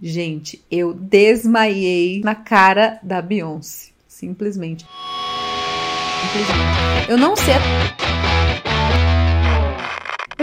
Gente, eu desmaiei na cara da Beyoncé. Simplesmente. Simplesmente. Eu não sei.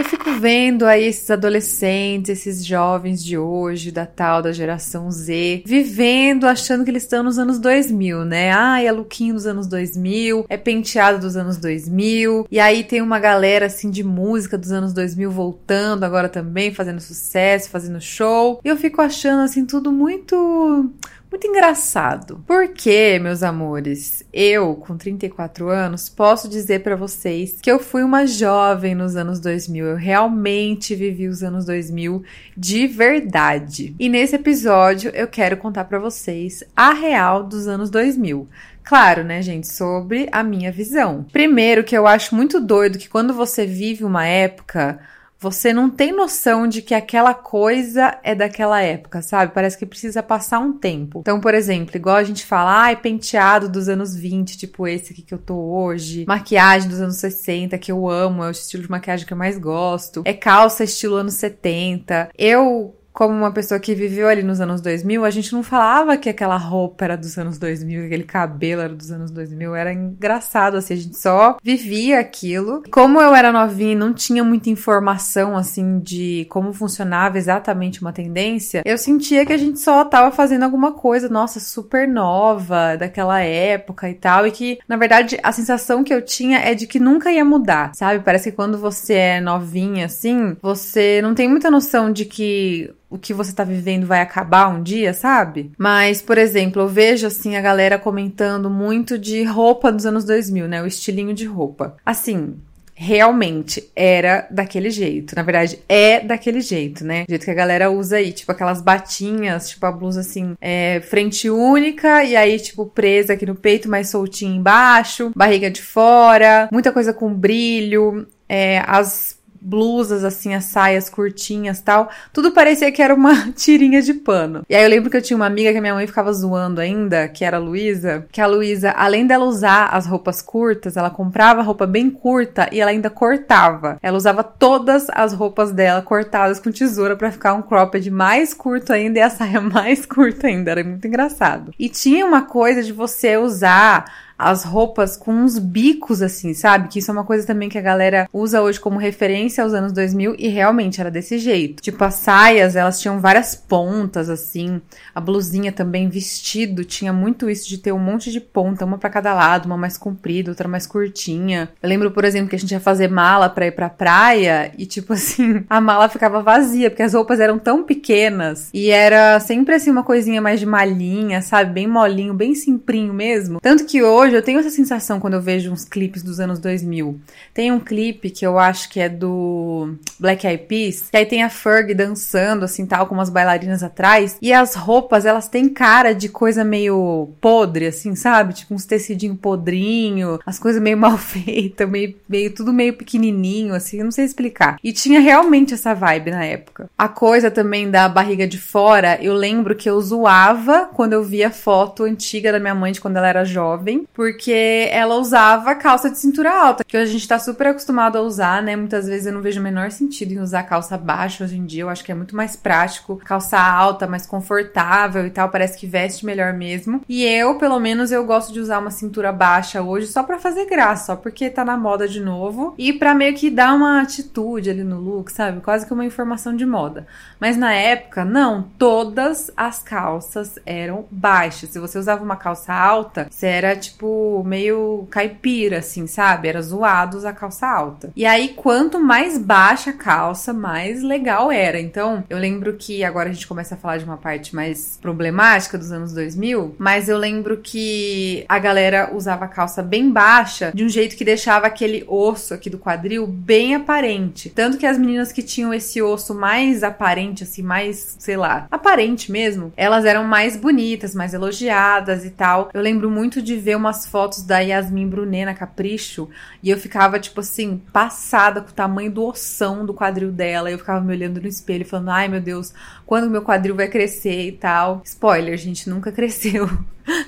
Fico vendo aí esses adolescentes, esses jovens de hoje, da tal da geração Z, vivendo, achando que eles estão nos anos 2000, né? Ah, é lookinho dos anos 2000, é penteado dos anos 2000, e aí tem uma galera assim de música dos anos 2000 voltando agora também, fazendo sucesso, fazendo show. E eu fico achando assim tudo muito muito engraçado. Porque, meus amores, eu, com 34 anos, posso dizer para vocês que eu fui uma jovem nos anos 2000. Eu realmente vivi os anos 2000 de verdade. E nesse episódio eu quero contar para vocês a real dos anos 2000. Claro, né, gente, sobre a minha visão. Primeiro, que eu acho muito doido que quando você vive uma época você não tem noção de que aquela coisa é daquela época, sabe? Parece que precisa passar um tempo. Então, por exemplo, igual a gente fala, ai, ah, penteado dos anos 20, tipo esse aqui que eu tô hoje, maquiagem dos anos 60, que eu amo, é o estilo de maquiagem que eu mais gosto, é calça estilo anos 70. Eu como uma pessoa que viveu ali nos anos 2000, a gente não falava que aquela roupa era dos anos 2000, aquele cabelo era dos anos 2000, era engraçado, assim, a gente só vivia aquilo. Como eu era novinha e não tinha muita informação, assim, de como funcionava exatamente uma tendência, eu sentia que a gente só tava fazendo alguma coisa, nossa, super nova, daquela época e tal, e que, na verdade, a sensação que eu tinha é de que nunca ia mudar, sabe? Parece que quando você é novinha, assim, você não tem muita noção de que o que você tá vivendo vai acabar um dia, sabe? Mas, por exemplo, eu vejo assim a galera comentando muito de roupa dos anos 2000, né? O estilinho de roupa. Assim, realmente era daquele jeito. Na verdade, é daquele jeito, né? Do jeito que a galera usa aí, tipo aquelas batinhas, tipo a blusa assim, é, frente única e aí, tipo, presa aqui no peito, mais soltinha embaixo, barriga de fora, muita coisa com brilho. É, as blusas, assim, as saias curtinhas tal. Tudo parecia que era uma tirinha de pano. E aí eu lembro que eu tinha uma amiga que a minha mãe ficava zoando ainda, que era a Luísa, que a Luísa, além dela usar as roupas curtas, ela comprava roupa bem curta e ela ainda cortava. Ela usava todas as roupas dela cortadas com tesoura para ficar um cropped mais curto ainda e a saia mais curta ainda. Era muito engraçado. E tinha uma coisa de você usar as roupas com uns bicos assim, sabe? Que isso é uma coisa também que a galera usa hoje como referência aos anos 2000 e realmente era desse jeito. Tipo, as saias, elas tinham várias pontas assim, a blusinha também, vestido, tinha muito isso de ter um monte de ponta, uma para cada lado, uma mais comprida, outra mais curtinha. Eu lembro, por exemplo, que a gente ia fazer mala para ir pra praia e tipo assim, a mala ficava vazia, porque as roupas eram tão pequenas e era sempre assim uma coisinha mais de malhinha, sabe? Bem molinho, bem simprinho mesmo. Tanto que hoje hoje eu tenho essa sensação quando eu vejo uns clipes dos anos 2000. Tem um clipe que eu acho que é do Black Eyed Peas, que aí tem a Ferg dançando assim tal com umas bailarinas atrás e as roupas elas têm cara de coisa meio podre assim, sabe? Tipo uns tecidinho podrinho, as coisas meio mal feitas, meio, meio tudo meio pequenininho assim, não sei explicar. E tinha realmente essa vibe na época. A coisa também da barriga de fora, eu lembro que eu zoava quando eu via foto antiga da minha mãe de quando ela era jovem, porque ela usava calça de cintura alta, que a gente tá super acostumado a usar, né? Muitas vezes eu não vejo o menor sentido em usar calça baixa hoje em dia, eu acho que é muito mais prático, calça alta, mais confortável e tal, parece que veste melhor mesmo. E eu, pelo menos, eu gosto de usar uma cintura baixa hoje só para fazer graça, só porque tá na moda de novo e para meio que dar uma atitude ali no look, sabe? Quase que uma informação de moda. Mas na época, não, todas as calças eram baixas. Se você usava uma calça alta, você era tipo tipo, meio caipira, assim, sabe? Era zoados a calça alta. E aí, quanto mais baixa a calça, mais legal era. Então, eu lembro que agora a gente começa a falar de uma parte mais problemática dos anos 2000, mas eu lembro que a galera usava calça bem baixa, de um jeito que deixava aquele osso aqui do quadril bem aparente. Tanto que as meninas que tinham esse osso mais aparente, assim, mais, sei lá, aparente mesmo, elas eram mais bonitas, mais elogiadas e tal. Eu lembro muito de ver uma umas fotos da Yasmin Brunet na Capricho e eu ficava, tipo assim, passada com o tamanho do ossão do quadril dela. Eu ficava me olhando no espelho falando, ai meu Deus, quando meu quadril vai crescer e tal. Spoiler, gente, nunca cresceu.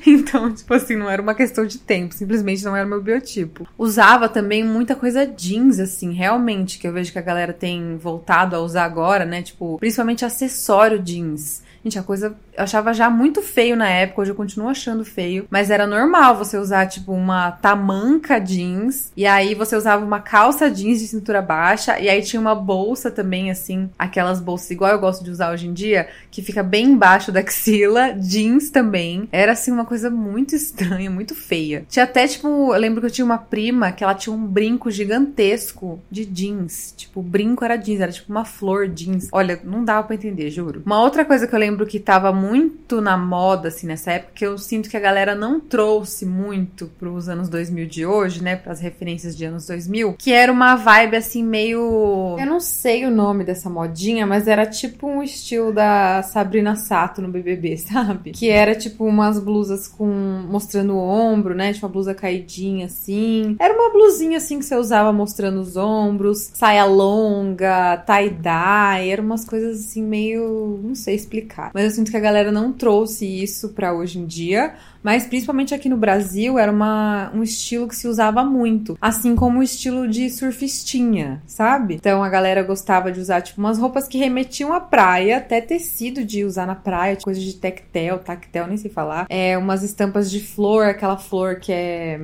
Então, tipo assim, não era uma questão de tempo, simplesmente não era meu biotipo. Usava também muita coisa jeans, assim, realmente, que eu vejo que a galera tem voltado a usar agora, né? Tipo, principalmente acessório jeans. Gente, a coisa eu achava já muito feio na época, hoje eu continuo achando feio, mas era normal você usar tipo uma tamanca jeans e aí você usava uma calça jeans de cintura baixa e aí tinha uma bolsa também assim, aquelas bolsas igual eu gosto de usar hoje em dia, que fica bem embaixo da axila, jeans também. Era assim uma coisa muito estranha, muito feia. Tinha até tipo, eu lembro que eu tinha uma prima que ela tinha um brinco gigantesco de jeans. Tipo, o brinco era jeans, era tipo uma flor jeans. Olha, não dava para entender, juro. Uma outra coisa que eu lembro que tava muito na moda assim nessa época, que eu sinto que a galera não trouxe muito pros anos 2000 de hoje, né, para as referências de anos 2000, que era uma vibe assim meio, eu não sei o nome dessa modinha, mas era tipo um estilo da Sabrina Sato no BBB, sabe? Que era tipo umas blusas com mostrando o ombro, né? Tipo uma blusa caidinha assim. Era uma blusinha assim que você usava mostrando os ombros, saia longa, tie-dye, eram umas coisas assim meio, não sei explicar. Mas eu sinto que a galera não trouxe isso para hoje em dia mas principalmente aqui no Brasil era uma, um estilo que se usava muito, assim como o estilo de surfistinha, sabe? Então a galera gostava de usar tipo umas roupas que remetiam à praia, até tecido de usar na praia, coisas de tectel, tactel, nem sei falar. É umas estampas de flor, aquela flor que é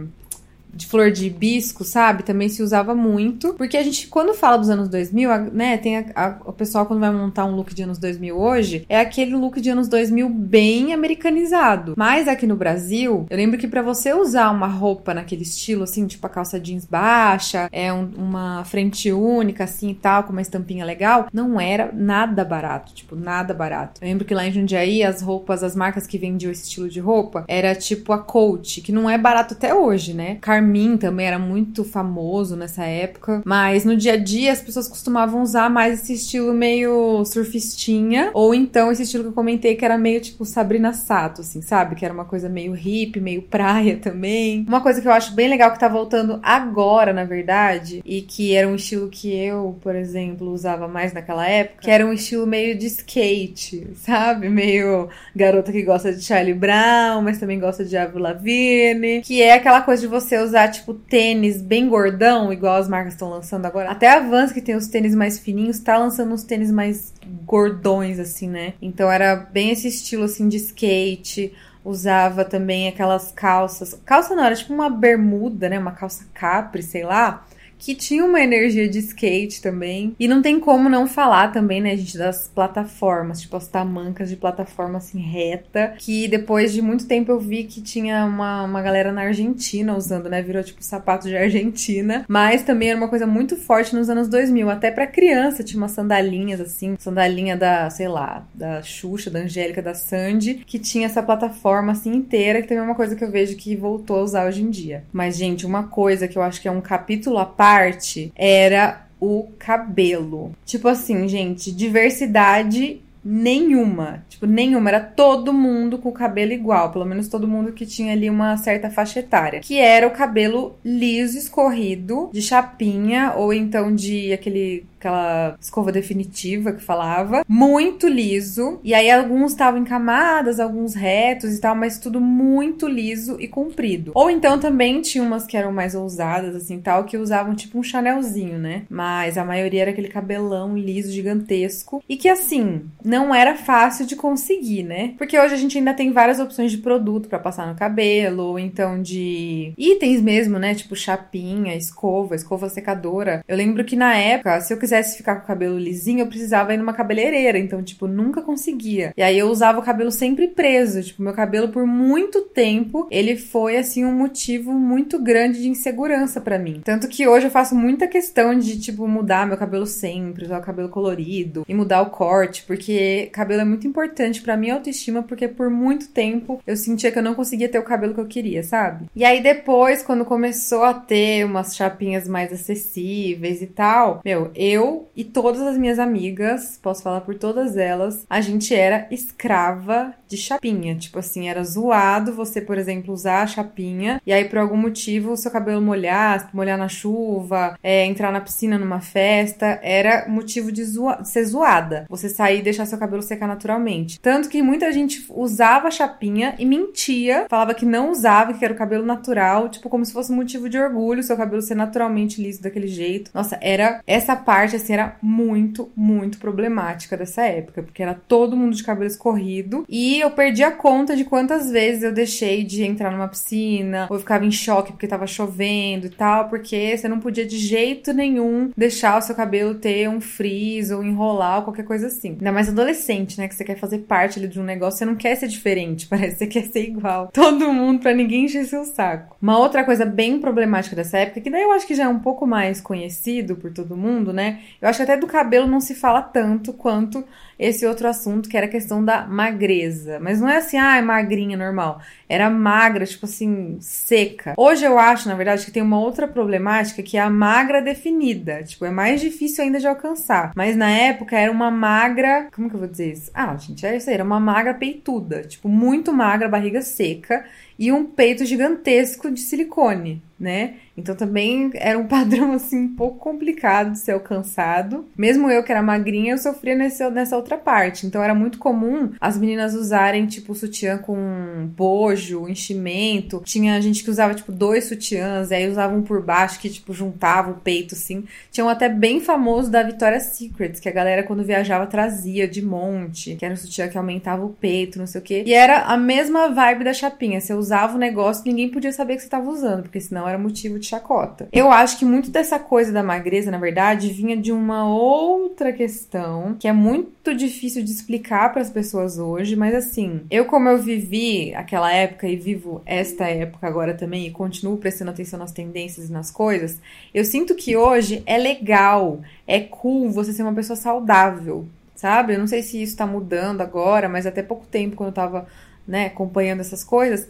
de flor de hibisco, sabe? Também se usava muito. Porque a gente, quando fala dos anos 2000, né, tem a, a, o pessoal quando vai montar um look de anos 2000 hoje, é aquele look de anos 2000 bem americanizado. Mas aqui no Brasil, eu lembro que para você usar uma roupa naquele estilo, assim, tipo a calça jeans baixa, é um, uma frente única, assim e tal, com uma estampinha legal, não era nada barato. Tipo, nada barato. Eu lembro que lá em Jundiaí, as roupas, as marcas que vendiam esse estilo de roupa, era tipo a Coach, que não é barato até hoje, né? Car Carmin também era muito famoso nessa época. Mas no dia a dia as pessoas costumavam usar mais esse estilo meio surfistinha. Ou então esse estilo que eu comentei que era meio tipo Sabrina Sato, assim, sabe? Que era uma coisa meio hippie, meio praia também. Uma coisa que eu acho bem legal que tá voltando agora, na verdade, e que era um estilo que eu, por exemplo, usava mais naquela época, que era um estilo meio de skate, sabe? Meio garota que gosta de Charlie Brown, mas também gosta de Avril Lavigne, que é aquela coisa de você usar usar, tipo, tênis bem gordão, igual as marcas estão lançando agora. Até a Vans, que tem os tênis mais fininhos, tá lançando uns tênis mais gordões, assim, né? Então era bem esse estilo, assim, de skate usava também aquelas calças. Calça não, era tipo uma bermuda, né? Uma calça capri, sei lá que tinha uma energia de skate também. E não tem como não falar também, né, gente, das plataformas, tipo as tamancas de plataforma assim reta, que depois de muito tempo eu vi que tinha uma, uma galera na Argentina usando, né, virou tipo sapato de Argentina, mas também era uma coisa muito forte nos anos 2000, até para criança tinha umas sandalinhas assim, sandalinha da, sei lá, da Xuxa, da Angélica, da Sandy, que tinha essa plataforma assim inteira, que também é uma coisa que eu vejo que voltou a usar hoje em dia. Mas gente, uma coisa que eu acho que é um capítulo à parte parte era o cabelo. Tipo assim, gente, diversidade nenhuma. Tipo, nenhuma. Era todo mundo com o cabelo igual. Pelo menos todo mundo que tinha ali uma certa faixa etária. Que era o cabelo liso, escorrido, de chapinha, ou então de aquele aquela escova definitiva que falava, muito liso. E aí alguns estavam em camadas, alguns retos e tal, mas tudo muito liso e comprido. Ou então também tinha umas que eram mais ousadas, assim, tal, que usavam tipo um chanelzinho, né? Mas a maioria era aquele cabelão liso, gigantesco. E que, assim, não era fácil de conseguir, né? Porque hoje a gente ainda tem várias opções de produto para passar no cabelo, ou então de itens mesmo, né? Tipo chapinha, escova, escova secadora. Eu lembro que na época, se eu quiser quisesse ficar com o cabelo lisinho, eu precisava ir numa cabeleireira. Então, tipo, nunca conseguia. E aí eu usava o cabelo sempre preso. Tipo, meu cabelo por muito tempo, ele foi, assim, um motivo muito grande de insegurança para mim. Tanto que hoje eu faço muita questão de, tipo, mudar meu cabelo sempre, usar o cabelo colorido e mudar o corte, porque cabelo é muito importante para minha autoestima, porque por muito tempo eu sentia que eu não conseguia ter o cabelo que eu queria, sabe? E aí depois, quando começou a ter umas chapinhas mais acessíveis e tal, meu, eu eu e todas as minhas amigas, posso falar por todas elas, a gente era escrava de chapinha. Tipo assim, era zoado você, por exemplo, usar a chapinha e aí por algum motivo o seu cabelo molhar, molhar na chuva, é, entrar na piscina numa festa, era motivo de, zoa de ser zoada. Você sair e deixar seu cabelo secar naturalmente. Tanto que muita gente usava a chapinha e mentia, falava que não usava, que era o cabelo natural, tipo como se fosse motivo de orgulho seu cabelo ser naturalmente liso daquele jeito. Nossa, era essa parte parte, assim, era muito, muito problemática dessa época, porque era todo mundo de cabelo escorrido e eu perdi a conta de quantas vezes eu deixei de entrar numa piscina ou eu ficava em choque porque tava chovendo e tal, porque você não podia de jeito nenhum deixar o seu cabelo ter um frizz ou enrolar ou qualquer coisa assim. Ainda mais adolescente, né? Que você quer fazer parte ali de um negócio, você não quer ser diferente, parece que você quer ser igual. Todo mundo pra ninguém encher seu saco. Uma outra coisa bem problemática dessa época, que daí eu acho que já é um pouco mais conhecido por todo mundo, né? Eu acho que até do cabelo não se fala tanto quanto esse outro assunto, que era a questão da magreza. Mas não é assim, ah, é magrinha normal. Era magra, tipo assim, seca. Hoje eu acho, na verdade, que tem uma outra problemática que é a magra definida. Tipo, é mais difícil ainda de alcançar. Mas na época era uma magra. Como que eu vou dizer isso? Ah, gente, é isso aí. Era uma magra peituda. Tipo, muito magra, barriga seca e um peito gigantesco de silicone, né? Então também era um padrão assim um pouco complicado de ser alcançado. Mesmo eu que era magrinha, eu sofria nesse, nessa outra parte. Então era muito comum as meninas usarem tipo sutiã com bojo, enchimento. Tinha gente que usava tipo dois sutiãs, e aí usavam por baixo que tipo juntava o peito assim. Tinha um até bem famoso da Victoria's Secret, que a galera quando viajava trazia de monte, que era um sutiã que aumentava o peito, não sei o quê. E era a mesma vibe da chapinha. Você usava o negócio, ninguém podia saber que você estava usando, porque senão era motivo de chacota. Eu acho que muito dessa coisa da magreza, na verdade, vinha de uma outra questão que é muito difícil de explicar para as pessoas hoje, mas assim, eu como eu vivi aquela época e vivo esta época agora também e continuo prestando atenção nas tendências e nas coisas, eu sinto que hoje é legal, é cool você ser uma pessoa saudável, sabe? Eu não sei se isso tá mudando agora, mas até pouco tempo quando eu tava, né, acompanhando essas coisas,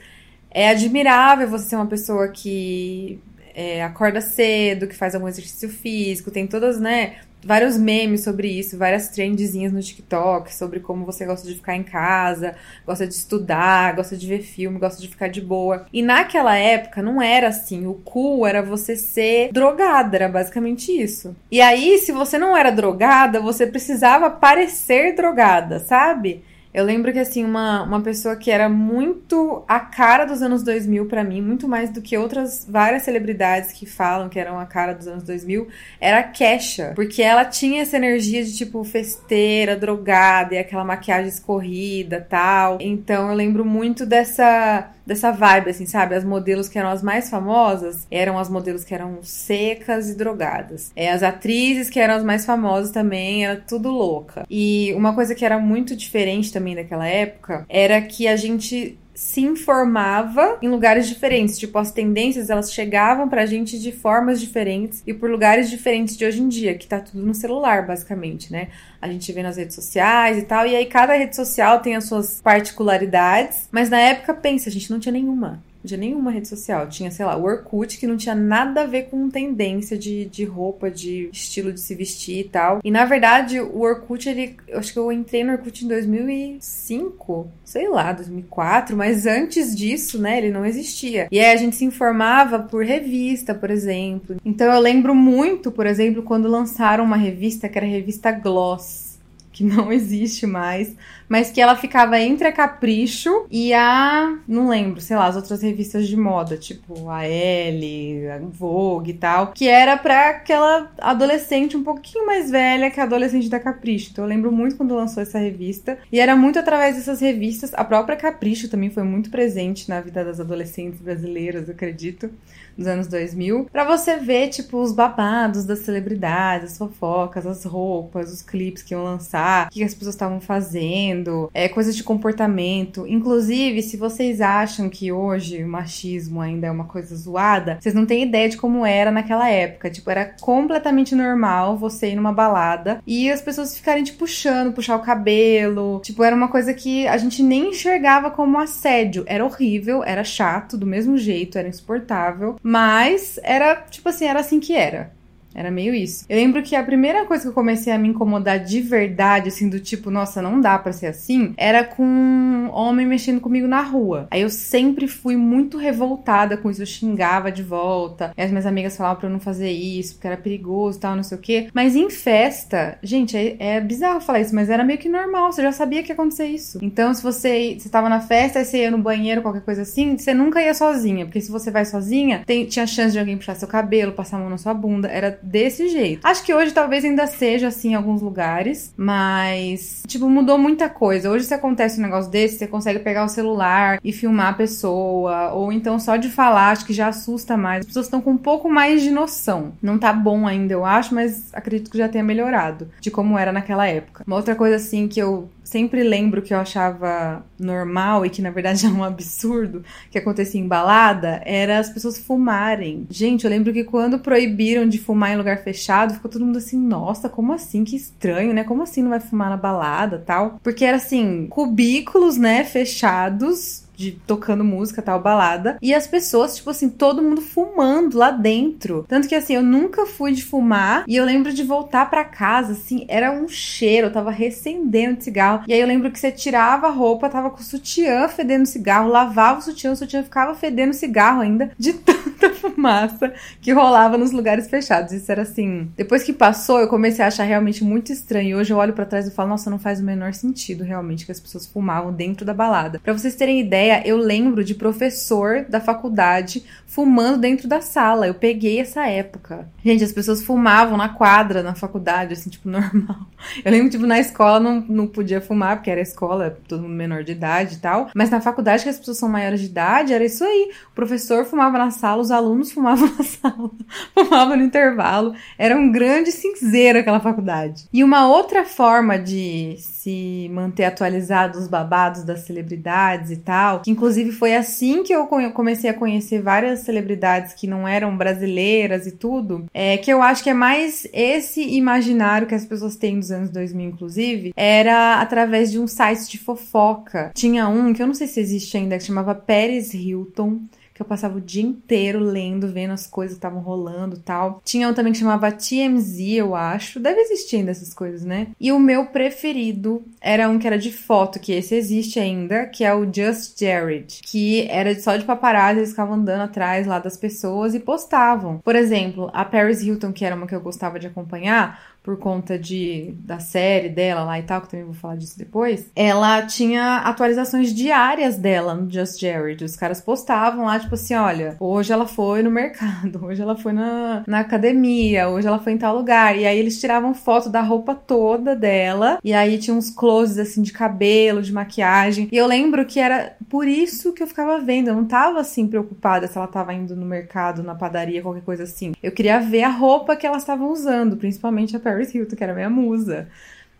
é admirável você ser uma pessoa que é, acorda cedo, que faz algum exercício físico, tem todas, né, vários memes sobre isso, várias trendzinhas no TikTok sobre como você gosta de ficar em casa, gosta de estudar, gosta de ver filme, gosta de ficar de boa. E naquela época não era assim. O cool era você ser drogada, era basicamente isso. E aí, se você não era drogada, você precisava parecer drogada, sabe? Eu lembro que, assim, uma, uma pessoa que era muito a cara dos anos 2000 para mim, muito mais do que outras várias celebridades que falam que eram a cara dos anos 2000, era a Kesha. Porque ela tinha essa energia de, tipo, festeira, drogada e aquela maquiagem escorrida tal. Então eu lembro muito dessa dessa vibe, assim, sabe? As modelos que eram as mais famosas eram as modelos que eram secas e drogadas. É, as atrizes que eram as mais famosas também, era tudo louca. E uma coisa que era muito diferente também daquela época era que a gente se informava em lugares diferentes. Tipo, as tendências elas chegavam pra gente de formas diferentes e por lugares diferentes de hoje em dia, que tá tudo no celular, basicamente, né? A gente vê nas redes sociais e tal, e aí cada rede social tem as suas particularidades, mas na época, pensa, a gente não tinha nenhuma tinha nenhuma rede social. Tinha, sei lá, o Orkut, que não tinha nada a ver com tendência de, de roupa, de estilo de se vestir e tal. E na verdade, o Orkut, ele. Eu acho que eu entrei no Orkut em 2005, sei lá, 2004, mas antes disso, né, ele não existia. E aí a gente se informava por revista, por exemplo. Então eu lembro muito, por exemplo, quando lançaram uma revista que era a revista Gloss que não existe mais, mas que ela ficava entre a Capricho e a. Não lembro, sei lá, as outras revistas de moda, tipo a Elle, a Vogue e tal, que era pra aquela adolescente um pouquinho mais velha que a adolescente da Capricho. Então eu lembro muito quando lançou essa revista, e era muito através dessas revistas. A própria Capricho também foi muito presente na vida das adolescentes brasileiras, eu acredito dos anos 2000, para você ver, tipo, os babados das celebridades, as fofocas, as roupas, os clipes que iam lançar, o que as pessoas estavam fazendo, é, coisas de comportamento. Inclusive, se vocês acham que hoje o machismo ainda é uma coisa zoada, vocês não têm ideia de como era naquela época. Tipo, era completamente normal você ir numa balada e as pessoas ficarem te puxando, puxar o cabelo. Tipo, era uma coisa que a gente nem enxergava como assédio. Era horrível, era chato, do mesmo jeito, era insuportável. Mas era, tipo assim, era assim que era. Era meio isso. Eu lembro que a primeira coisa que eu comecei a me incomodar de verdade, assim, do tipo, nossa, não dá para ser assim, era com um homem mexendo comigo na rua. Aí eu sempre fui muito revoltada com isso, eu xingava de volta. E as minhas amigas falavam pra eu não fazer isso, porque era perigoso tal, não sei o quê. Mas em festa, gente, é, é, bizarro falar isso, mas era meio que normal, você já sabia que ia acontecer isso. Então, se você, você tava na festa, aí você ia no banheiro, qualquer coisa assim, você nunca ia sozinha, porque se você vai sozinha, tem, tinha chance de alguém puxar seu cabelo, passar a mão na sua bunda, era desse jeito. Acho que hoje talvez ainda seja assim em alguns lugares, mas, tipo, mudou muita coisa. Hoje, se acontece um negócio desse, você consegue pegar o celular e filmar a pessoa, ou então só de falar, acho que já assusta mais. As pessoas estão com um pouco mais de noção. Não tá bom ainda, eu acho, mas acredito que já tenha melhorado de como era naquela época. Uma outra coisa, assim, que eu sempre lembro que eu achava normal e que na verdade era um absurdo que acontecia em balada era as pessoas fumarem. Gente, eu lembro que quando proibiram de fumar em lugar fechado, ficou todo mundo assim, nossa, como assim? Que estranho, né? Como assim não vai fumar na balada, tal? Porque era assim, cubículos, né, fechados de tocando música, tal, balada. E as pessoas, tipo assim, todo mundo fumando lá dentro. Tanto que assim, eu nunca fui de fumar. E eu lembro de voltar para casa, assim, era um cheiro. Eu tava recendendo de cigarro. E aí eu lembro que você tirava a roupa, tava com o sutiã fedendo cigarro, lavava o sutiã, o sutiã ficava fedendo cigarro ainda, de tanta fumaça que rolava nos lugares fechados. Isso era assim. Depois que passou, eu comecei a achar realmente muito estranho. E hoje eu olho para trás e falo, nossa, não faz o menor sentido realmente que as pessoas fumavam dentro da balada. Para vocês terem ideia, ideia, eu lembro de professor da faculdade fumando dentro da sala. Eu peguei essa época. Gente, as pessoas fumavam na quadra, na faculdade, assim, tipo, normal. Eu lembro, tipo, na escola não, não podia fumar, porque era escola, todo mundo menor de idade e tal. Mas na faculdade, que as pessoas são maiores de idade, era isso aí. O professor fumava na sala, os alunos fumavam na sala, fumavam no intervalo. Era um grande cinzeiro aquela faculdade. E uma outra forma de se manter atualizado os babados das celebridades e tal, que inclusive foi assim que eu comecei a conhecer várias celebridades que não eram brasileiras e tudo, é que eu acho que é mais esse imaginário que as pessoas têm dos anos 2000, inclusive, era através de um site de fofoca. Tinha um que eu não sei se existe ainda, que chamava Paris Hilton eu passava o dia inteiro lendo, vendo as coisas que estavam rolando tal. Tinha um também que chamava TMZ, eu acho. Deve existir ainda essas coisas, né? E o meu preferido era um que era de foto, que esse existe ainda, que é o Just Jared, que era só de paparazzi, eles ficavam andando atrás lá das pessoas e postavam. Por exemplo, a Paris Hilton, que era uma que eu gostava de acompanhar, por conta de da série dela lá e tal, que também vou falar disso depois, ela tinha atualizações diárias dela no Just Jared. Os caras postavam lá, tipo assim, olha, hoje ela foi no mercado, hoje ela foi na, na academia, hoje ela foi em tal lugar. E aí eles tiravam foto da roupa toda dela, e aí tinha uns closes assim de cabelo, de maquiagem. E eu lembro que era por isso que eu ficava vendo, eu não tava assim preocupada se ela tava indo no mercado, na padaria, qualquer coisa assim. Eu queria ver a roupa que elas estavam usando, principalmente a Paris Hilton, que era minha musa.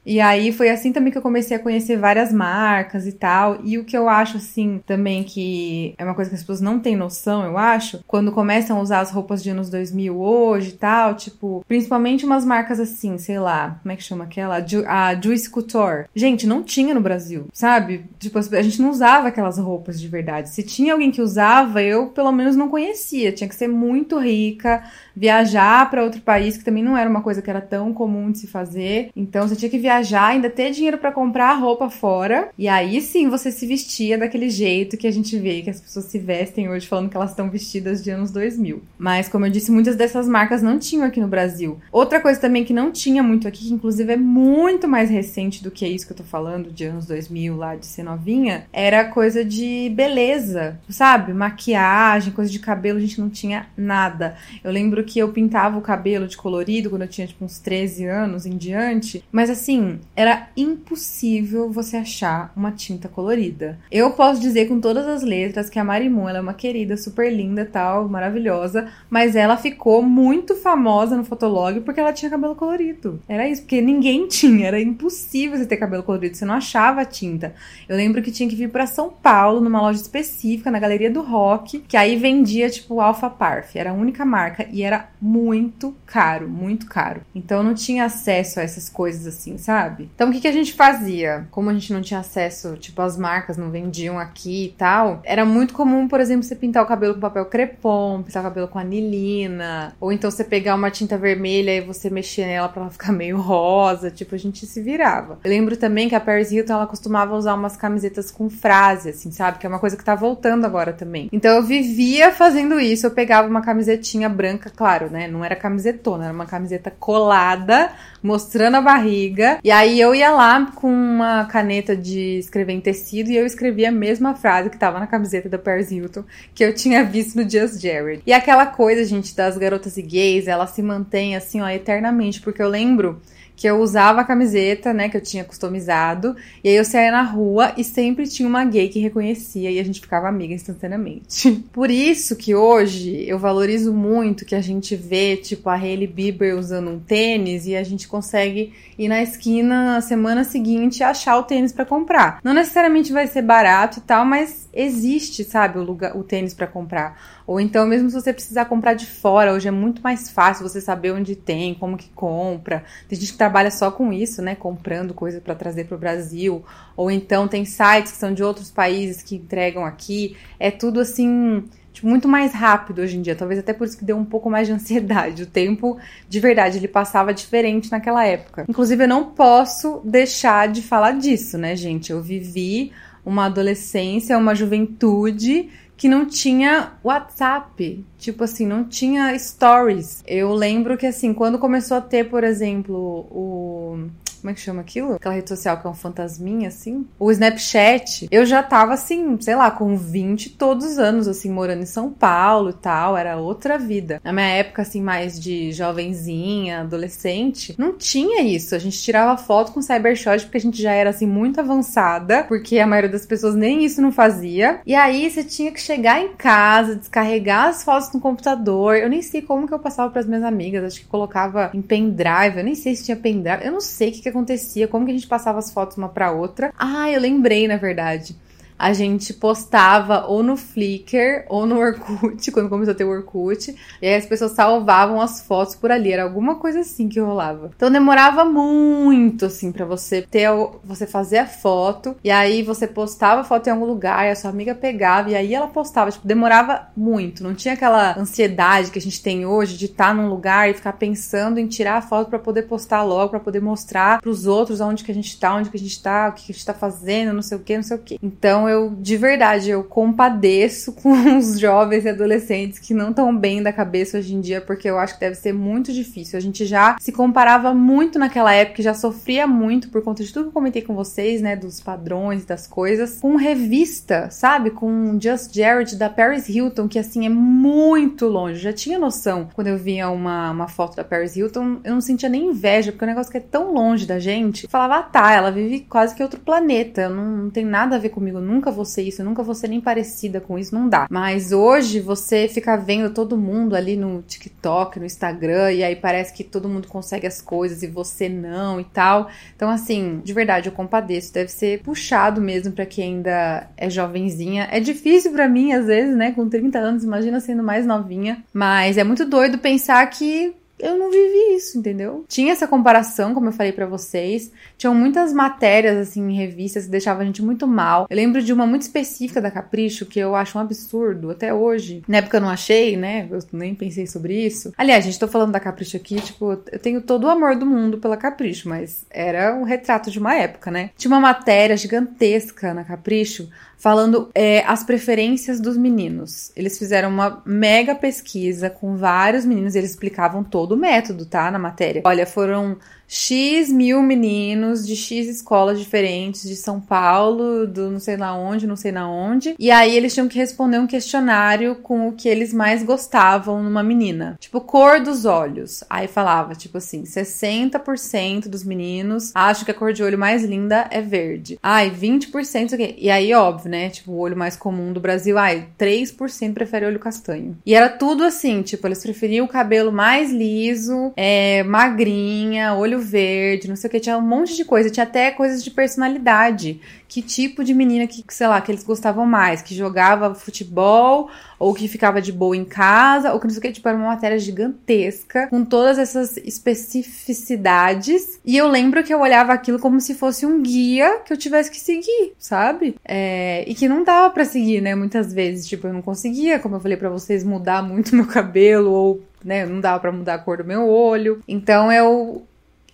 E aí foi assim também que eu comecei a conhecer várias marcas e tal. E o que eu acho assim também que é uma coisa que as pessoas não têm noção, eu acho, quando começam a usar as roupas de anos 2000 hoje e tal, tipo, principalmente umas marcas assim, sei lá, como é que chama aquela? A Juice Couture. Gente, não tinha no Brasil, sabe? Tipo, a gente não usava aquelas roupas de verdade. Se tinha alguém que usava, eu pelo menos não conhecia. Tinha que ser muito rica, viajar para outro país, que também não era uma coisa que era tão comum de se fazer. Então você tinha que viajar viajar, ainda ter dinheiro para comprar roupa fora. E aí sim você se vestia daquele jeito que a gente vê que as pessoas se vestem hoje falando que elas estão vestidas de anos 2000. Mas como eu disse, muitas dessas marcas não tinham aqui no Brasil. Outra coisa também que não tinha muito aqui, que inclusive é muito mais recente do que isso que eu tô falando de anos 2000 lá de ser novinha, era coisa de beleza, sabe? Maquiagem, coisa de cabelo, a gente não tinha nada. Eu lembro que eu pintava o cabelo de colorido quando eu tinha tipo uns 13 anos em diante, mas assim, assim, era impossível você achar uma tinta colorida. Eu posso dizer com todas as letras que a Marimun ela é uma querida, super linda, tal, maravilhosa, mas ela ficou muito famosa no Fotolog porque ela tinha cabelo colorido. Era isso, porque ninguém tinha, era impossível você ter cabelo colorido, você não achava a tinta. Eu lembro que tinha que vir para São Paulo, numa loja específica, na Galeria do Rock, que aí vendia tipo Alpha Parf, era a única marca e era muito caro, muito caro. Então não tinha acesso a essas coisas assim, sabe? Sabe? Então o que, que a gente fazia? Como a gente não tinha acesso, tipo, as marcas não vendiam aqui e tal, era muito comum, por exemplo, você pintar o cabelo com papel crepom, pintar o cabelo com anilina, ou então você pegar uma tinta vermelha e você mexer nela pra ela ficar meio rosa, tipo, a gente se virava. Eu lembro também que a Paris Hilton, ela costumava usar umas camisetas com frase, assim, sabe? Que é uma coisa que tá voltando agora também. Então eu vivia fazendo isso, eu pegava uma camisetinha branca, claro, né? Não era camisetona, era uma camiseta colada, mostrando a barriga, E aí eu ia lá com uma caneta de escrever em tecido e eu escrevia a mesma frase que tava na camiseta da Paris Hilton que eu tinha visto no Just Jared. E aquela coisa, gente, das garotas e gays, ela se mantém assim, ó, eternamente, porque eu lembro que eu usava a camiseta, né, que eu tinha customizado, e aí eu saía na rua e sempre tinha uma gay que reconhecia e a gente ficava amiga instantaneamente. Por isso que hoje eu valorizo muito que a gente vê, tipo, a Hailey Bieber usando um tênis e a gente consegue ir na esquina na semana seguinte e achar o tênis para comprar. Não necessariamente vai ser barato e tal, mas existe, sabe, o, lugar, o tênis para comprar. Ou então, mesmo se você precisar comprar de fora, hoje é muito mais fácil você saber onde tem, como que compra. Tem gente que trabalha só com isso, né? Comprando coisa para trazer para o Brasil. Ou então tem sites que são de outros países que entregam aqui. É tudo assim. Tipo, muito mais rápido hoje em dia. Talvez até por isso que deu um pouco mais de ansiedade. O tempo, de verdade, ele passava diferente naquela época. Inclusive, eu não posso deixar de falar disso, né, gente? Eu vivi uma adolescência, uma juventude que não tinha WhatsApp. Tipo assim, não tinha stories. Eu lembro que assim, quando começou a ter, por exemplo, o como é que chama aquilo? Aquela rede social que é um fantasminha, assim. O Snapchat. Eu já tava, assim, sei lá, com 20 todos os anos, assim, morando em São Paulo e tal. Era outra vida. Na minha época, assim, mais de jovenzinha, adolescente, não tinha isso. A gente tirava foto com Cybershot porque a gente já era, assim, muito avançada. Porque a maioria das pessoas nem isso não fazia. E aí você tinha que chegar em casa, descarregar as fotos no computador. Eu nem sei como que eu passava para as minhas amigas. Acho que colocava em pendrive. Eu nem sei se tinha pendrive. Eu não sei o que, que acontecia, como que a gente passava as fotos uma para outra. Ah, eu lembrei, na verdade a gente postava ou no Flickr ou no Orkut, quando começou a ter o Orkut, e aí as pessoas salvavam as fotos por ali, era alguma coisa assim que rolava. Então demorava muito assim para você ter você fazer a foto e aí você postava a foto em algum lugar, e a sua amiga pegava e aí ela postava, tipo, demorava muito, não tinha aquela ansiedade que a gente tem hoje de estar tá num lugar e ficar pensando em tirar a foto para poder postar logo, para poder mostrar para os outros aonde que a gente tá, onde que a gente tá, o que a gente tá fazendo, não sei o que, não sei o que. Então eu eu, de verdade, eu compadeço com os jovens e adolescentes que não estão bem da cabeça hoje em dia, porque eu acho que deve ser muito difícil. A gente já se comparava muito naquela época, já sofria muito por conta de tudo que eu comentei com vocês, né, dos padrões, das coisas, com revista, sabe? Com Just Jared da Paris Hilton, que assim é muito longe. Eu já tinha noção quando eu via uma, uma foto da Paris Hilton, eu não sentia nem inveja, porque o negócio que é tão longe da gente. Eu falava, ah, tá, ela vive quase que outro planeta, não, não tem nada a ver comigo, nunca vou ser isso, eu nunca vou ser nem parecida com isso, não dá. Mas hoje você fica vendo todo mundo ali no TikTok, no Instagram, e aí parece que todo mundo consegue as coisas e você não e tal. Então, assim, de verdade, eu compadeço. Deve ser puxado mesmo para quem ainda é jovenzinha. É difícil para mim, às vezes, né? Com 30 anos, imagina sendo mais novinha. Mas é muito doido pensar que eu não vivi isso, entendeu? Tinha essa comparação, como eu falei para vocês. Tinham muitas matérias, assim, em revistas que deixavam a gente muito mal. Eu lembro de uma muito específica da Capricho, que eu acho um absurdo, até hoje. Na época eu não achei, né? Eu nem pensei sobre isso. Aliás, gente, tô falando da Capricho aqui, tipo, eu tenho todo o amor do mundo pela Capricho, mas era um retrato de uma época, né? Tinha uma matéria gigantesca na Capricho falando é, as preferências dos meninos. Eles fizeram uma mega pesquisa com vários meninos, eles explicavam todo o método, tá? Na matéria. Olha, foram X mil meninos de X escolas diferentes de São Paulo, do não sei lá onde, não sei na onde. E aí eles tinham que responder um questionário com o que eles mais gostavam numa menina. Tipo, cor dos olhos. Aí falava, tipo assim, 60% dos meninos acham que a cor de olho mais linda é verde. Ai, 20% okay. E aí, óbvio, né? Tipo, o olho mais comum do Brasil, ai, 3% prefere olho castanho. E era tudo assim, tipo, eles preferiam o cabelo mais liso, é, magrinha, olho olho verde, não sei o que, tinha um monte de coisa, tinha até coisas de personalidade. Que tipo de menina que, sei lá, que eles gostavam mais, que jogava futebol ou que ficava de boa em casa, ou que não sei o que, tipo, era uma matéria gigantesca, com todas essas especificidades. E eu lembro que eu olhava aquilo como se fosse um guia que eu tivesse que seguir, sabe? É, e que não dava para seguir, né? Muitas vezes, tipo, eu não conseguia, como eu falei para vocês, mudar muito meu cabelo, ou, né, não dava para mudar a cor do meu olho. Então eu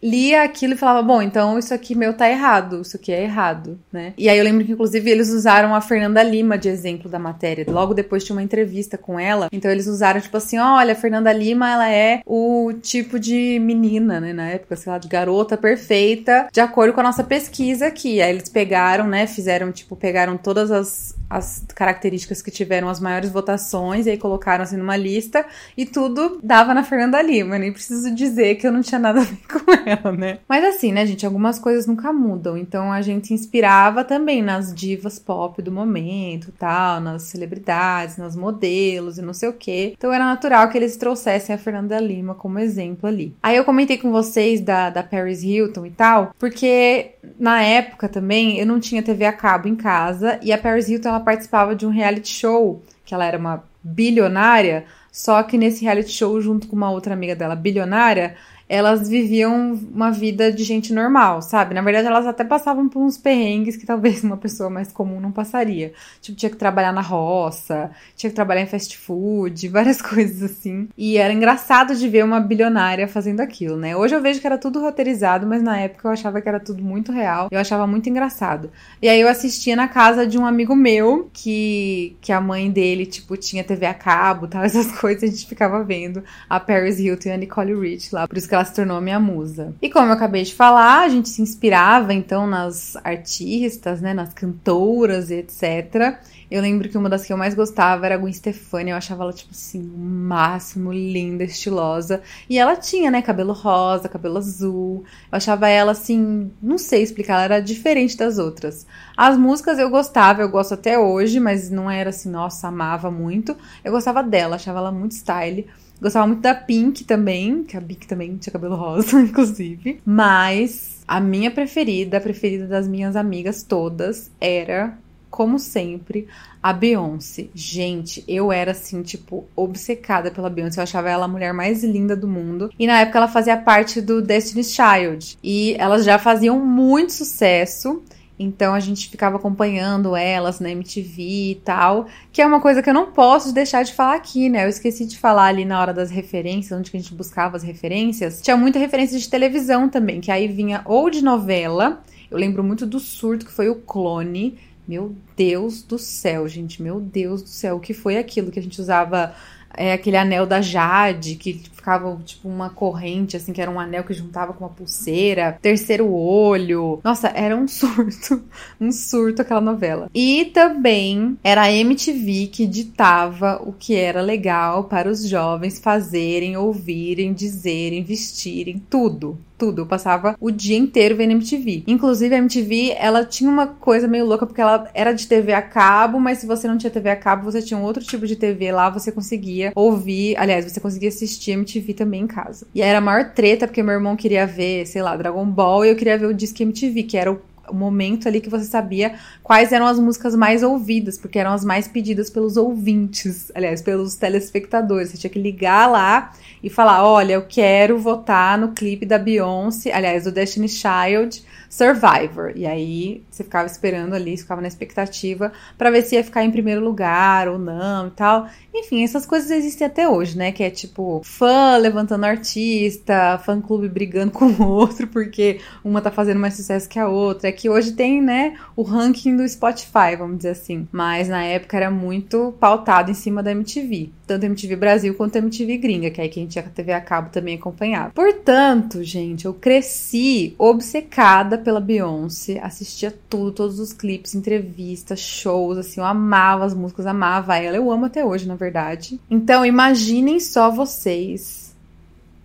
lia aquilo e falava, bom, então isso aqui meu tá errado, isso aqui é errado, né? E aí eu lembro que, inclusive, eles usaram a Fernanda Lima de exemplo da matéria. Logo depois tinha uma entrevista com ela. Então eles usaram, tipo assim, olha, a Fernanda Lima, ela é o tipo de menina, né? Na época, sei lá, de garota perfeita, de acordo com a nossa pesquisa aqui. Aí eles pegaram, né? Fizeram, tipo, pegaram todas as, as características que tiveram as maiores votações e aí colocaram assim numa lista e tudo dava na Fernanda Lima. Nem preciso dizer que eu não tinha nada a ver com ela, né? Mas assim, né, gente, algumas coisas nunca mudam. Então a gente inspirava também nas divas pop do momento, tal, nas celebridades, nas modelos e não sei o quê. Então era natural que eles trouxessem a Fernanda Lima como exemplo ali. Aí eu comentei com vocês da, da Paris Hilton e tal, porque na época também eu não tinha TV a cabo em casa e a Paris Hilton ela participava de um reality show, que ela era uma bilionária, só que nesse reality show, junto com uma outra amiga dela, bilionária, elas viviam uma vida de gente normal, sabe? Na verdade, elas até passavam por uns perrengues que talvez uma pessoa mais comum não passaria. Tipo, tinha que trabalhar na roça, tinha que trabalhar em fast food, várias coisas assim. E era engraçado de ver uma bilionária fazendo aquilo, né? Hoje eu vejo que era tudo roteirizado, mas na época eu achava que era tudo muito real. Eu achava muito engraçado. E aí eu assistia na casa de um amigo meu que, que a mãe dele, tipo, tinha TV a cabo, tal, essas coisas, a gente ficava vendo a Paris Hilton e a Nicole Rich lá. Por isso que ela se tornou minha musa. E como eu acabei de falar, a gente se inspirava então nas artistas, né, nas cantoras e etc. Eu lembro que uma das que eu mais gostava era a Gwen Stefani, eu achava ela, tipo assim, o máximo, linda, estilosa. E ela tinha, né, cabelo rosa, cabelo azul. Eu achava ela, assim, não sei explicar, ela era diferente das outras. As músicas eu gostava, eu gosto até hoje, mas não era assim, nossa, amava muito. Eu gostava dela, achava ela muito style. Gostava muito da Pink também, que a Pink também tinha cabelo rosa, inclusive. Mas a minha preferida, a preferida das minhas amigas todas, era, como sempre, a Beyoncé. Gente, eu era assim, tipo, obcecada pela Beyoncé. Eu achava ela a mulher mais linda do mundo. E na época ela fazia parte do Destiny's Child. E elas já faziam muito sucesso. Então a gente ficava acompanhando elas na MTV e tal, que é uma coisa que eu não posso deixar de falar aqui, né? Eu esqueci de falar ali na hora das referências, onde que a gente buscava as referências. Tinha muita referência de televisão também, que aí vinha ou de novela. Eu lembro muito do surto que foi o Clone. Meu Deus do céu, gente, meu Deus do céu, o que foi aquilo que a gente usava é, aquele anel da Jade, que ficava tipo uma corrente, assim, que era um anel que juntava com uma pulseira, terceiro olho. Nossa, era um surto, um surto aquela novela. E também era a MTV que ditava o que era legal para os jovens fazerem, ouvirem, dizerem, vestirem, tudo tudo. Eu passava o dia inteiro vendo MTV. Inclusive, a MTV, ela tinha uma coisa meio louca, porque ela era de TV a cabo, mas se você não tinha TV a cabo, você tinha um outro tipo de TV lá, você conseguia ouvir. Aliás, você conseguia assistir MTV também em casa. E era a maior treta, porque meu irmão queria ver, sei lá, Dragon Ball, e eu queria ver o Disque MTV, que era o o momento ali que você sabia quais eram as músicas mais ouvidas, porque eram as mais pedidas pelos ouvintes, aliás, pelos telespectadores. Você tinha que ligar lá e falar: olha, eu quero votar no clipe da Beyoncé, aliás, do Destiny Child Survivor. E aí você ficava esperando ali, ficava na expectativa para ver se ia ficar em primeiro lugar ou não e tal. Enfim, essas coisas existem até hoje, né? Que é tipo fã levantando artista, fã clube brigando com o outro porque uma tá fazendo mais sucesso que a outra. É que hoje tem, né, o ranking do Spotify, vamos dizer assim. Mas na época era muito pautado em cima da MTV. Tanto MTV Brasil quanto MTV Gringa, que é aí que a gente a TV a cabo também acompanhava. Portanto, gente, eu cresci obcecada pela Beyoncé, assistia tudo, todos os clipes, entrevistas, shows, assim, eu amava as músicas, amava ela. Eu amo até hoje, na verdade. Então, imaginem só vocês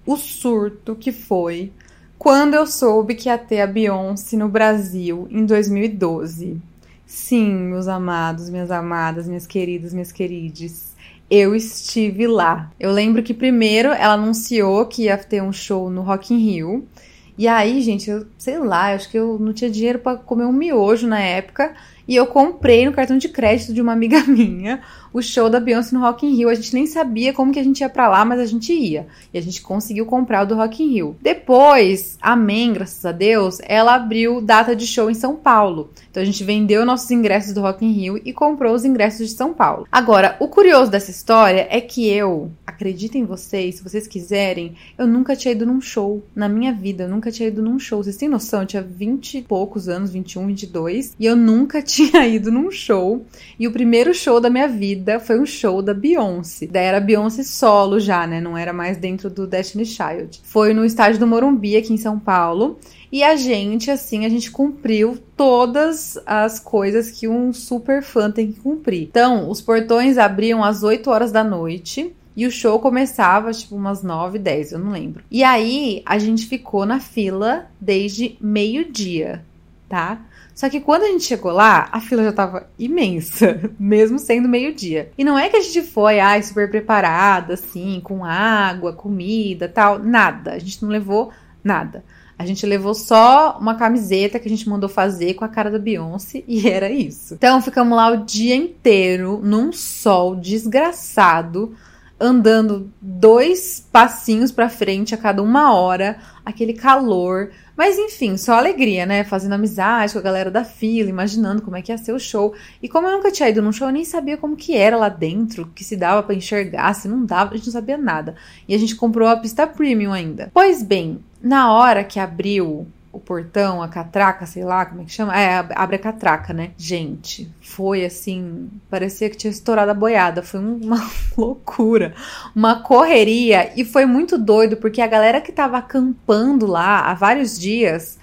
o surto que foi quando eu soube que ia ter a Beyoncé no Brasil em 2012. Sim, meus amados, minhas amadas, minhas queridas, minhas queridas. Eu estive lá. Eu lembro que primeiro ela anunciou que ia ter um show no Rock in Rio. E aí, gente, eu sei lá, acho que eu não tinha dinheiro para comer um miojo na época. E eu comprei no cartão de crédito de uma amiga minha o show da Beyoncé no Rock in Rio. A gente nem sabia como que a gente ia para lá, mas a gente ia. E a gente conseguiu comprar o do Rock in Rio. Depois, amém, graças a Deus, ela abriu data de show em São Paulo. Então a gente vendeu nossos ingressos do Rock in Rio e comprou os ingressos de São Paulo. Agora, o curioso dessa história é que eu, acreditem vocês, se vocês quiserem, eu nunca tinha ido num show na minha vida. Eu nunca tinha ido num show. Vocês têm noção? Eu tinha 20 e poucos anos, 21, 22, e eu nunca tinha ido num show. E o primeiro show da minha vida foi um show da Beyoncé. Daí era Beyoncé solo já, né? Não era mais dentro do Destiny Child. Foi no estádio do Morumbi, aqui em São Paulo. E a gente, assim, a gente cumpriu todas as coisas que um super fã tem que cumprir. Então, os portões abriam às 8 horas da noite. E o show começava, tipo, umas 9, 10, eu não lembro. E aí, a gente ficou na fila desde meio-dia, tá? Só que quando a gente chegou lá, a fila já tava imensa, mesmo sendo meio-dia. E não é que a gente foi, ai, super preparada, assim, com água, comida, tal, nada. A gente não levou nada. A gente levou só uma camiseta que a gente mandou fazer com a cara da Beyoncé e era isso. Então ficamos lá o dia inteiro num sol desgraçado, andando dois passinhos para frente a cada uma hora, aquele calor. Mas enfim, só alegria, né? Fazendo amizade com a galera da fila, imaginando como é que ia ser o show. E como eu nunca tinha ido num show, eu nem sabia como que era lá dentro, que se dava para enxergar, se não dava, a gente não sabia nada. E a gente comprou a pista premium ainda. Pois bem, na hora que abriu o portão, a catraca, sei lá como é que chama. É, abre a catraca, né? Gente, foi assim, parecia que tinha estourado a boiada. Foi uma loucura, uma correria. E foi muito doido, porque a galera que tava acampando lá há vários dias,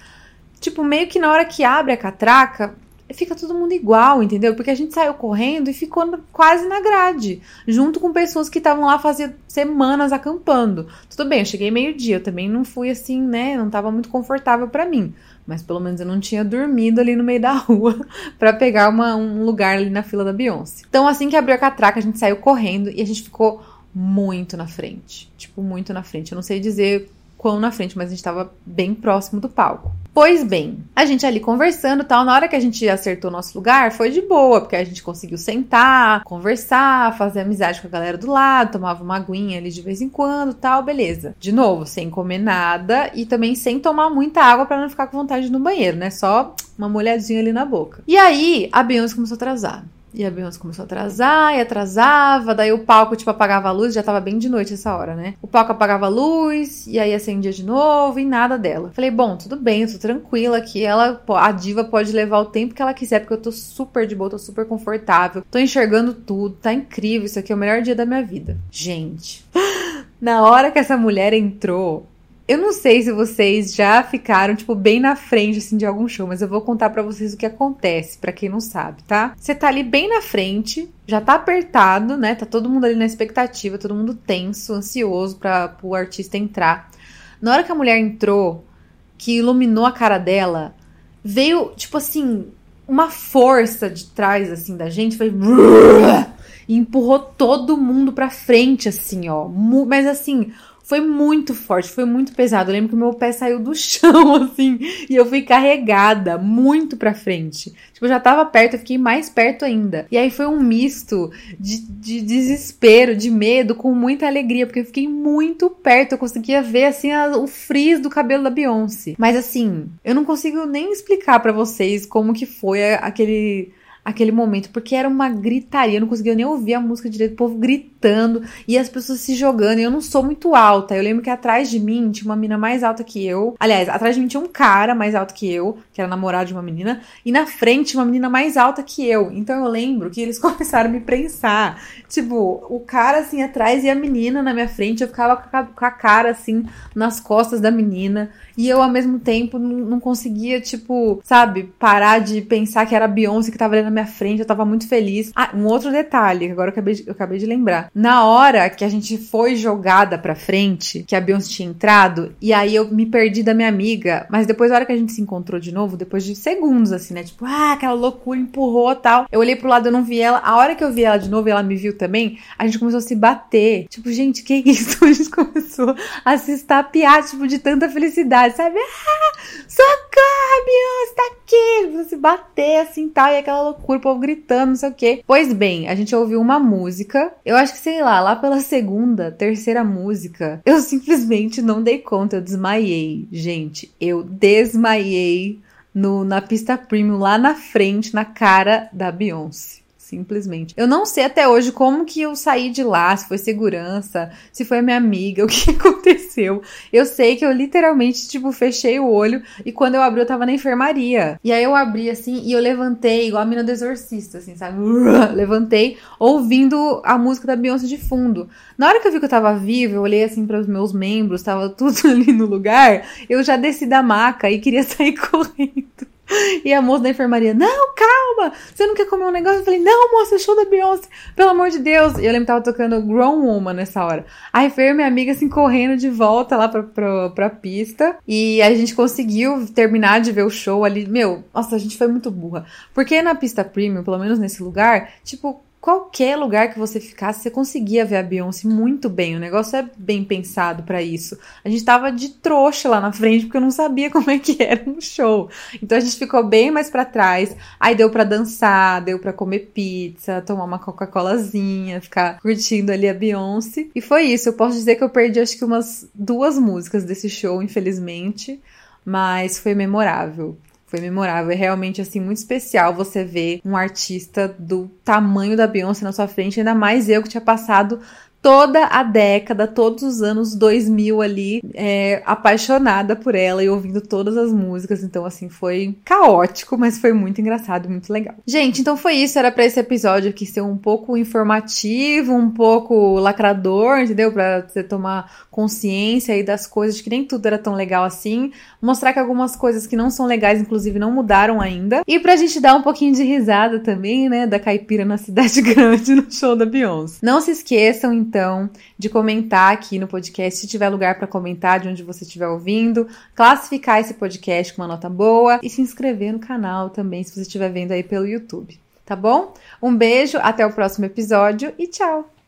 tipo, meio que na hora que abre a catraca, fica todo mundo igual, entendeu? Porque a gente saiu correndo e ficou quase na grade, junto com pessoas que estavam lá fazia semanas acampando. Tudo bem, eu cheguei meio-dia, eu também não fui assim, né? Não tava muito confortável para mim, mas pelo menos eu não tinha dormido ali no meio da rua para pegar uma, um lugar ali na fila da Beyoncé. Então, assim que abriu a catraca, a gente saiu correndo e a gente ficou muito na frente, tipo, muito na frente. Eu não sei dizer quão na frente, mas a gente estava bem próximo do palco. Pois bem, a gente ali conversando tal, na hora que a gente acertou nosso lugar, foi de boa, porque a gente conseguiu sentar, conversar, fazer amizade com a galera do lado, tomava uma aguinha ali de vez em quando tal, beleza. De novo, sem comer nada e também sem tomar muita água para não ficar com vontade no banheiro, né? Só uma molhadinha ali na boca. E aí, a Beyoncé começou a atrasar. E a Beyoncé começou a atrasar e atrasava, daí o palco, tipo, apagava a luz, já tava bem de noite essa hora, né? O palco apagava a luz, e aí acendia de novo, e nada dela. Falei, bom, tudo bem, eu tô tranquila aqui, ela, a diva pode levar o tempo que ela quiser, porque eu tô super de boa, tô super confortável, tô enxergando tudo, tá incrível, isso aqui é o melhor dia da minha vida. Gente, na hora que essa mulher entrou, eu não sei se vocês já ficaram, tipo, bem na frente, assim, de algum show, mas eu vou contar para vocês o que acontece, para quem não sabe, tá? Você tá ali bem na frente, já tá apertado, né? Tá todo mundo ali na expectativa, todo mundo tenso, ansioso para o artista entrar. Na hora que a mulher entrou, que iluminou a cara dela, veio, tipo assim, uma força de trás, assim, da gente, foi. E empurrou todo mundo pra frente, assim, ó. Mas assim foi muito forte, foi muito pesado. Eu lembro que meu pé saiu do chão, assim, e eu fui carregada muito pra frente. Tipo, eu já tava perto, eu fiquei mais perto ainda. E aí foi um misto de, de desespero, de medo, com muita alegria, porque eu fiquei muito perto. Eu conseguia ver, assim, a, o frizz do cabelo da Beyoncé. Mas, assim, eu não consigo nem explicar para vocês como que foi aquele aquele momento, porque era uma gritaria, eu não conseguia nem ouvir a música direito, o povo gritando e as pessoas se jogando. E eu não sou muito alta. Eu lembro que atrás de mim tinha uma menina mais alta que eu. Aliás, atrás de mim tinha um cara mais alto que eu, que era namorado de uma menina, e na frente uma menina mais alta que eu. Então eu lembro que eles começaram a me prensar. Tipo, o cara assim atrás e a menina na minha frente, eu ficava com a cara assim nas costas da menina. E eu, ao mesmo tempo, não conseguia, tipo, sabe, parar de pensar que era a Beyoncé que tava ali na minha frente. Eu tava muito feliz. Ah, um outro detalhe, agora eu acabei de, eu acabei de lembrar. Na hora que a gente foi jogada pra frente, que a Beyoncé tinha entrado, e aí eu me perdi da minha amiga, mas depois, na hora que a gente se encontrou de novo, depois de segundos, assim, né? Tipo, ah, aquela loucura empurrou tal. Eu olhei pro lado, eu não vi ela. A hora que eu vi ela de novo e ela me viu também, a gente começou a se bater. Tipo, gente, que isso? A gente começou a se estapear, tipo, de tanta felicidade, sabe? Ah, socorro, Beyoncé, tá aqui! Você bater assim tal, e aquela loucura, o povo gritando, não sei o quê. Pois bem, a gente ouviu uma música. Eu acho que, sei lá, lá pela segunda, terceira música, eu simplesmente não dei conta, eu desmaiei. Gente, eu desmaiei no, na pista premium lá na frente, na cara da Beyoncé simplesmente. Eu não sei até hoje como que eu saí de lá, se foi segurança, se foi minha amiga, o que aconteceu. Eu sei que eu literalmente, tipo, fechei o olho e quando eu abri eu tava na enfermaria. E aí eu abri assim e eu levantei, igual a mina do exorcista, assim, sabe? Levantei ouvindo a música da Beyoncé de fundo. Na hora que eu vi que eu tava viva, eu olhei assim para os meus membros, tava tudo ali no lugar, eu já desci da maca e queria sair correndo. E a moça da enfermaria, não, calma, você não quer comer um negócio? Eu falei, não, moça, é show da Beyoncé, pelo amor de Deus. E eu lembro que tava tocando Grown Woman nessa hora. Aí veio minha amiga assim correndo de volta lá pra, pra, pra pista. E a gente conseguiu terminar de ver o show ali. Meu, nossa, a gente foi muito burra. Porque na pista premium, pelo menos nesse lugar, tipo, qualquer lugar que você ficasse, você conseguia ver a Beyoncé muito bem. O negócio é bem pensado para isso. A gente tava de trouxa lá na frente porque eu não sabia como é que era um show. Então a gente ficou bem mais para trás. Aí deu para dançar, deu para comer pizza, tomar uma Coca-Colazinha, ficar curtindo ali a Beyoncé. E foi isso. Eu posso dizer que eu perdi acho que umas duas músicas desse show, infelizmente, mas foi memorável. Foi memorável. É realmente, assim, muito especial você ver um artista do tamanho da Beyoncé na sua frente, ainda mais eu que tinha passado toda a década, todos os anos 2000 ali, é, apaixonada por ela e ouvindo todas as músicas. Então, assim, foi caótico, mas foi muito engraçado, muito legal. Gente, então foi isso. Era para esse episódio aqui ser um pouco informativo, um pouco lacrador, entendeu? Pra você tomar consciência aí das coisas, de que nem tudo era tão legal assim. Mostrar que algumas coisas que não são legais, inclusive, não mudaram ainda. E pra gente dar um pouquinho de risada também, né? Da caipira na cidade grande no show da Beyoncé. Não se esqueçam, então, de comentar aqui no podcast, se tiver lugar para comentar de onde você estiver ouvindo, classificar esse podcast com uma nota boa e se inscrever no canal também, se você estiver vendo aí pelo YouTube. Tá bom? Um beijo, até o próximo episódio e tchau!